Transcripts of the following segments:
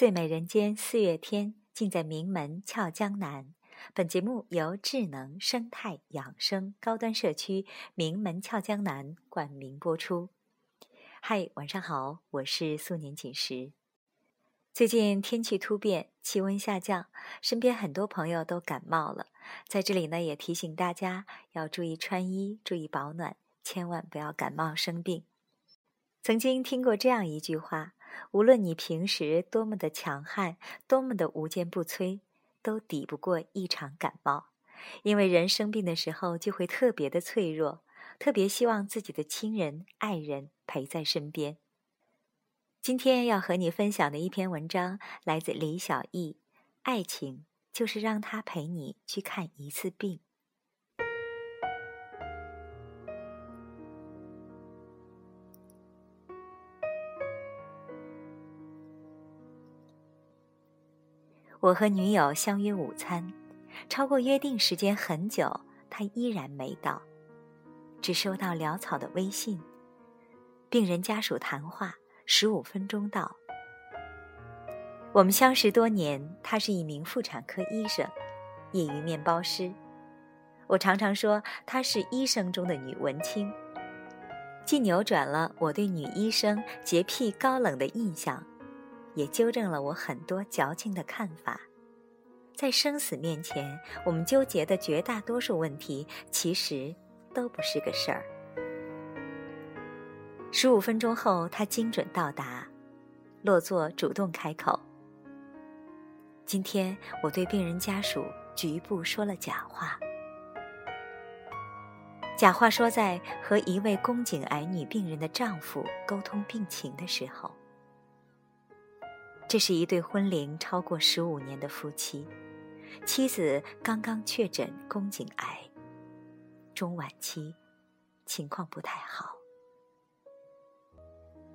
最美人间四月天，尽在名门俏江南。本节目由智能生态养生高端社区名门俏江南冠名播出。嗨，晚上好，我是素年锦时。最近天气突变，气温下降，身边很多朋友都感冒了。在这里呢，也提醒大家要注意穿衣，注意保暖，千万不要感冒生病。曾经听过这样一句话。无论你平时多么的强悍，多么的无坚不摧，都抵不过一场感冒。因为人生病的时候就会特别的脆弱，特别希望自己的亲人、爱人陪在身边。今天要和你分享的一篇文章来自李小艺，爱情就是让他陪你去看一次病。我和女友相约午餐，超过约定时间很久，她依然没到，只收到潦草的微信。病人家属谈话，十五分钟到。我们相识多年，他是一名妇产科医生，业余面包师。我常常说她是医生中的女文青，既扭转了我对女医生洁癖高冷的印象。也纠正了我很多矫情的看法。在生死面前，我们纠结的绝大多数问题，其实都不是个事儿。十五分钟后，他精准到达，落座主动开口：“今天我对病人家属局部说了假话。假话说在和一位宫颈癌女病人的丈夫沟通病情的时候。”这是一对婚龄超过十五年的夫妻，妻子刚刚确诊宫颈癌，中晚期，情况不太好。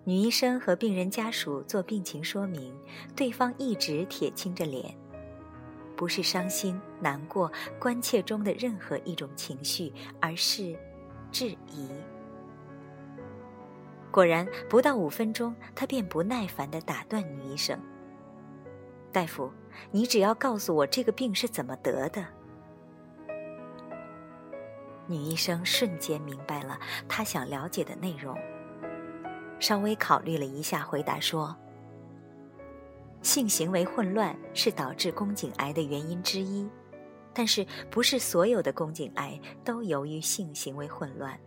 女医生和病人家属做病情说明，对方一直铁青着脸，不是伤心、难过、关切中的任何一种情绪，而是质疑。果然，不到五分钟，他便不耐烦地打断女医生：“大夫，你只要告诉我这个病是怎么得的。”女医生瞬间明白了他想了解的内容，稍微考虑了一下，回答说：“性行为混乱是导致宫颈癌的原因之一，但是不是所有的宫颈癌都由于性行为混乱。”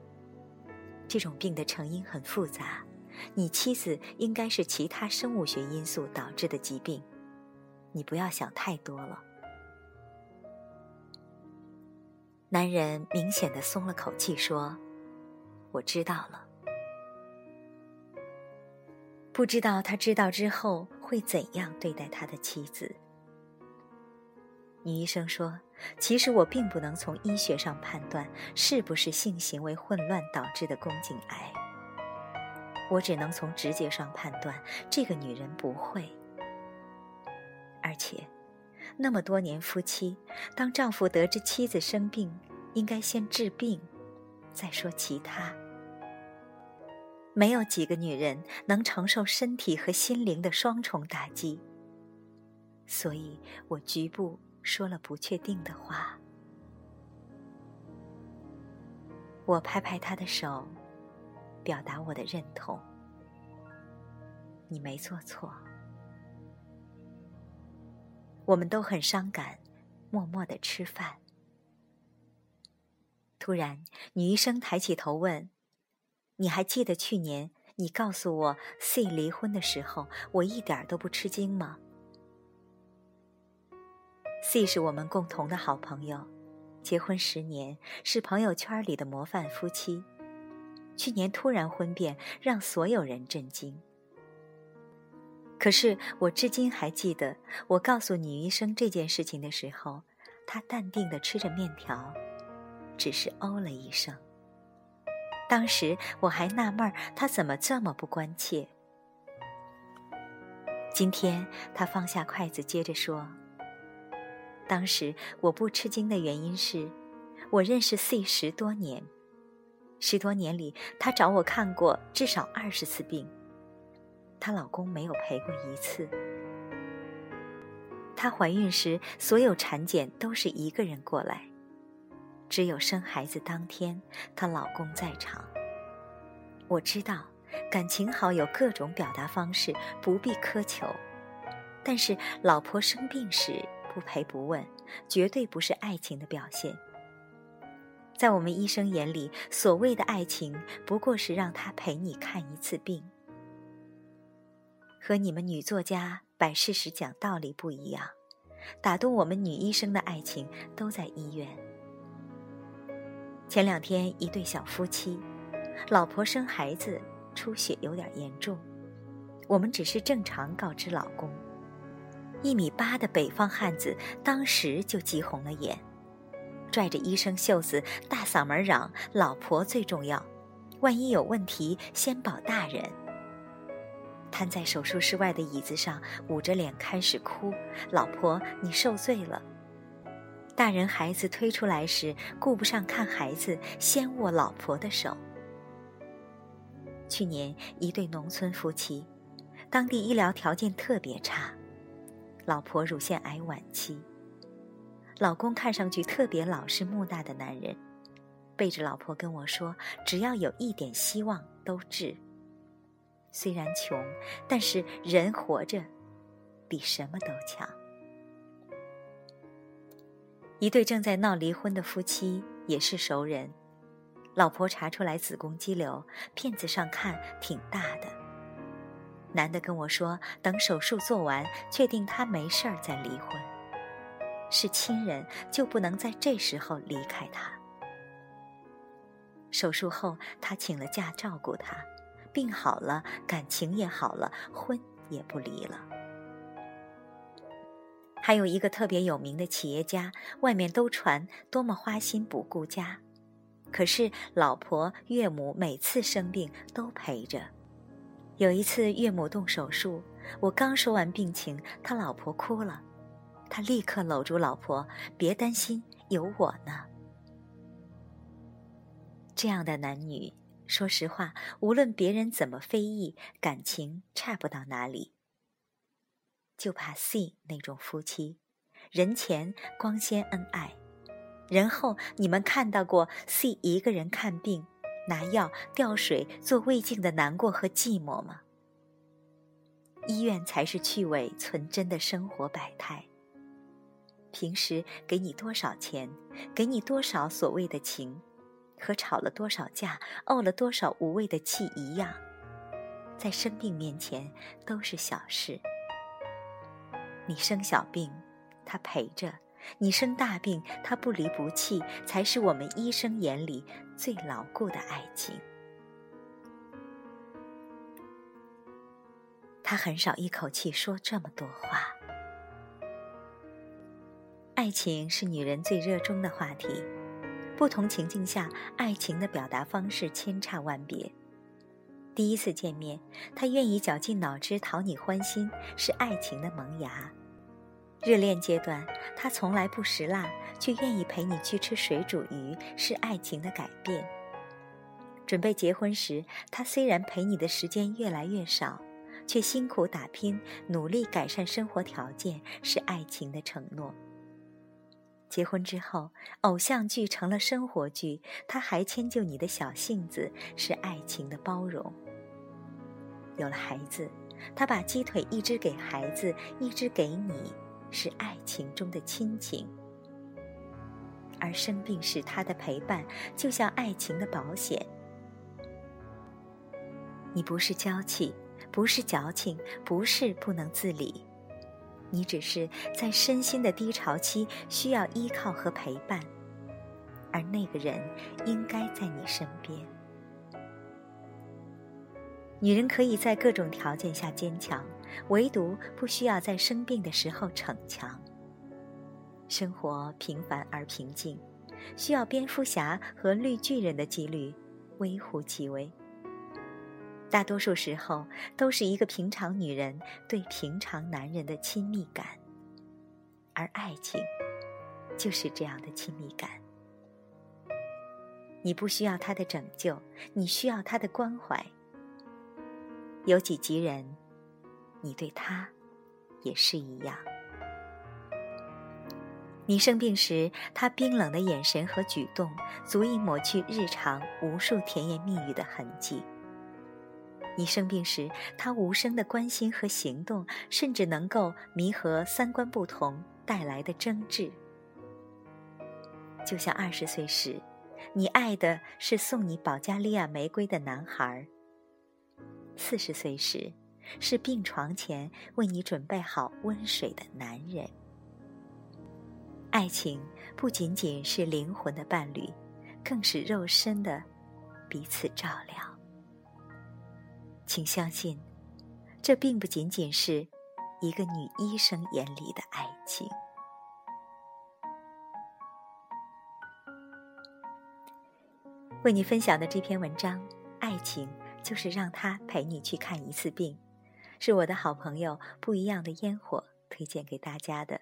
这种病的成因很复杂，你妻子应该是其他生物学因素导致的疾病，你不要想太多了。男人明显的松了口气，说：“我知道了。”不知道他知道之后会怎样对待他的妻子。女医生说：“其实我并不能从医学上判断是不是性行为混乱导致的宫颈癌，我只能从直觉上判断这个女人不会。而且，那么多年夫妻，当丈夫得知妻子生病，应该先治病，再说其他。没有几个女人能承受身体和心灵的双重打击，所以我局部。”说了不确定的话，我拍拍他的手，表达我的认同。你没做错，我们都很伤感，默默的吃饭。突然，女医生抬起头问：“你还记得去年你告诉我 C 离婚的时候，我一点都不吃惊吗？” C 是我们共同的好朋友，结婚十年，是朋友圈里的模范夫妻。去年突然婚变，让所有人震惊。可是我至今还记得，我告诉女医生这件事情的时候，她淡定地吃着面条，只是哦了一声。当时我还纳闷儿，她怎么这么不关切。今天她放下筷子，接着说。当时我不吃惊的原因是，我认识 C 十多年，十多年里她找我看过至少二十次病，她老公没有陪过一次。她怀孕时，所有产检都是一个人过来，只有生孩子当天，她老公在场。我知道，感情好有各种表达方式，不必苛求。但是，老婆生病时不陪不问，绝对不是爱情的表现。在我们医生眼里，所谓的爱情，不过是让他陪你看一次病。和你们女作家摆事实讲道理不一样，打动我们女医生的爱情都在医院。前两天，一对小夫妻。老婆生孩子出血有点严重，我们只是正常告知老公。一米八的北方汉子当时就急红了眼，拽着医生袖子大嗓门嚷：“老婆最重要，万一有问题先保大人。”瘫在手术室外的椅子上，捂着脸开始哭：“老婆，你受罪了。”大人孩子推出来时，顾不上看孩子，先握老婆的手。去年，一对农村夫妻，当地医疗条件特别差，老婆乳腺癌晚期，老公看上去特别老实木讷的男人，背着老婆跟我说：“只要有一点希望，都治。虽然穷，但是人活着，比什么都强。”一对正在闹离婚的夫妻也是熟人。老婆查出来子宫肌瘤，片子上看挺大的。男的跟我说，等手术做完，确定他没事儿再离婚。是亲人就不能在这时候离开他。手术后，他请了假照顾他，病好了，感情也好了，婚也不离了。还有一个特别有名的企业家，外面都传多么花心不顾家。可是，老婆、岳母每次生病都陪着。有一次，岳母动手术，我刚说完病情，他老婆哭了，他立刻搂住老婆：“别担心，有我呢。”这样的男女，说实话，无论别人怎么非议，感情差不到哪里。就怕 C 那种夫妻，人前光鲜恩爱。人后你们看到过 C 一个人看病、拿药、吊水、做胃镜的难过和寂寞吗？医院才是趣味存真的生活百态。平时给你多少钱，给你多少所谓的情，和吵了多少架、怄了多少无谓的气一样，在生病面前都是小事。你生小病，他陪着。你生大病，他不离不弃，才是我们医生眼里最牢固的爱情。他很少一口气说这么多话。爱情是女人最热衷的话题，不同情境下，爱情的表达方式千差万别。第一次见面，他愿意绞尽脑汁讨你欢心，是爱情的萌芽。热恋阶段，他从来不食辣，却愿意陪你去吃水煮鱼，是爱情的改变。准备结婚时，他虽然陪你的时间越来越少，却辛苦打拼，努力改善生活条件，是爱情的承诺。结婚之后，偶像剧成了生活剧，他还迁就你的小性子，是爱情的包容。有了孩子，他把鸡腿一只给孩子，一只给你。是爱情中的亲情，而生病时他的陪伴，就像爱情的保险。你不是娇气，不是矫情，不是不能自理，你只是在身心的低潮期需要依靠和陪伴，而那个人应该在你身边。女人可以在各种条件下坚强。唯独不需要在生病的时候逞强。生活平凡而平静，需要蝙蝠侠和绿巨人的几率微乎其微。大多数时候，都是一个平常女人对平常男人的亲密感，而爱情就是这样的亲密感。你不需要他的拯救，你需要他的关怀。有几急人。你对他，也是一样。你生病时，他冰冷的眼神和举动，足以抹去日常无数甜言蜜语的痕迹。你生病时，他无声的关心和行动，甚至能够弥合三观不同带来的争执。就像二十岁时，你爱的是送你保加利亚玫瑰的男孩；四十岁时，是病床前为你准备好温水的男人。爱情不仅仅是灵魂的伴侣，更是肉身的彼此照料。请相信，这并不仅仅是一个女医生眼里的爱情。为你分享的这篇文章，《爱情就是让他陪你去看一次病》，是我的好朋友不一样的烟火推荐给大家的。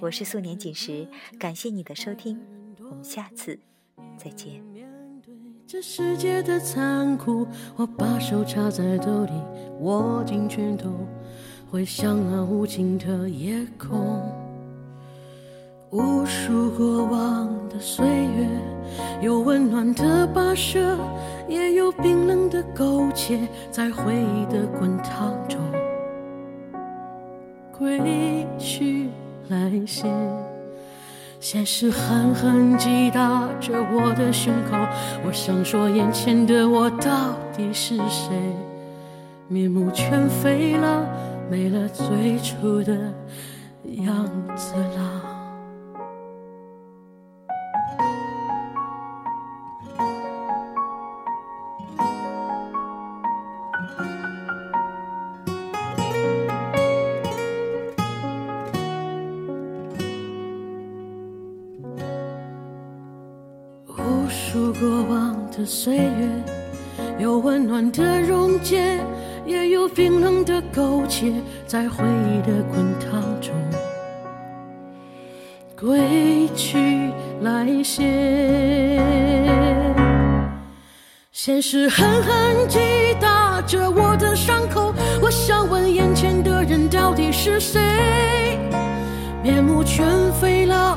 我是素年锦时，感谢你的收听，我们下次再见。这世界的残酷，我把手插在兜里，握紧拳头，回想那无尽的夜空。无数过往的岁月，有温暖的跋涉，也有冰冷的苟且，在回忆的滚烫中归去。来兮，现实狠狠击打着我的胸口。我想说，眼前的我到底是谁？面目全非了，没了最初的样子了。岁月，有温暖的溶解，也有冰冷的苟且，在回忆的滚烫中归去来兮。现实狠狠击打着我的伤口，我想问眼前的人到底是谁？面目全非了。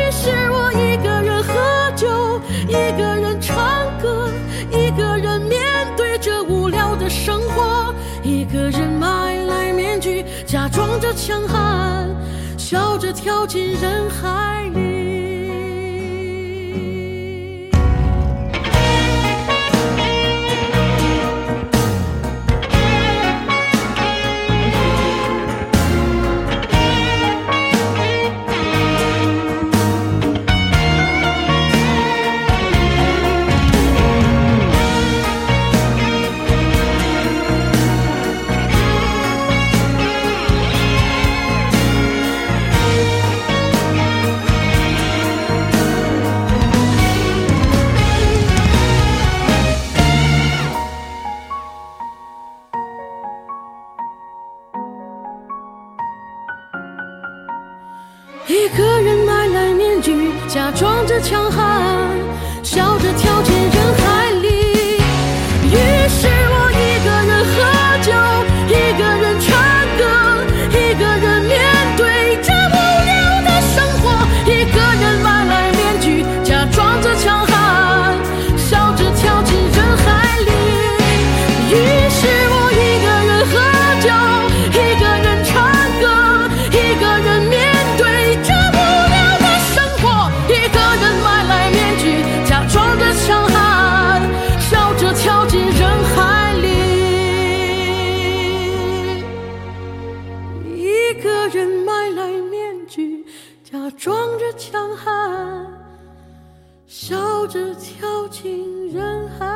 走进人海一个人买来面具，假装着强悍，笑着跳进人海。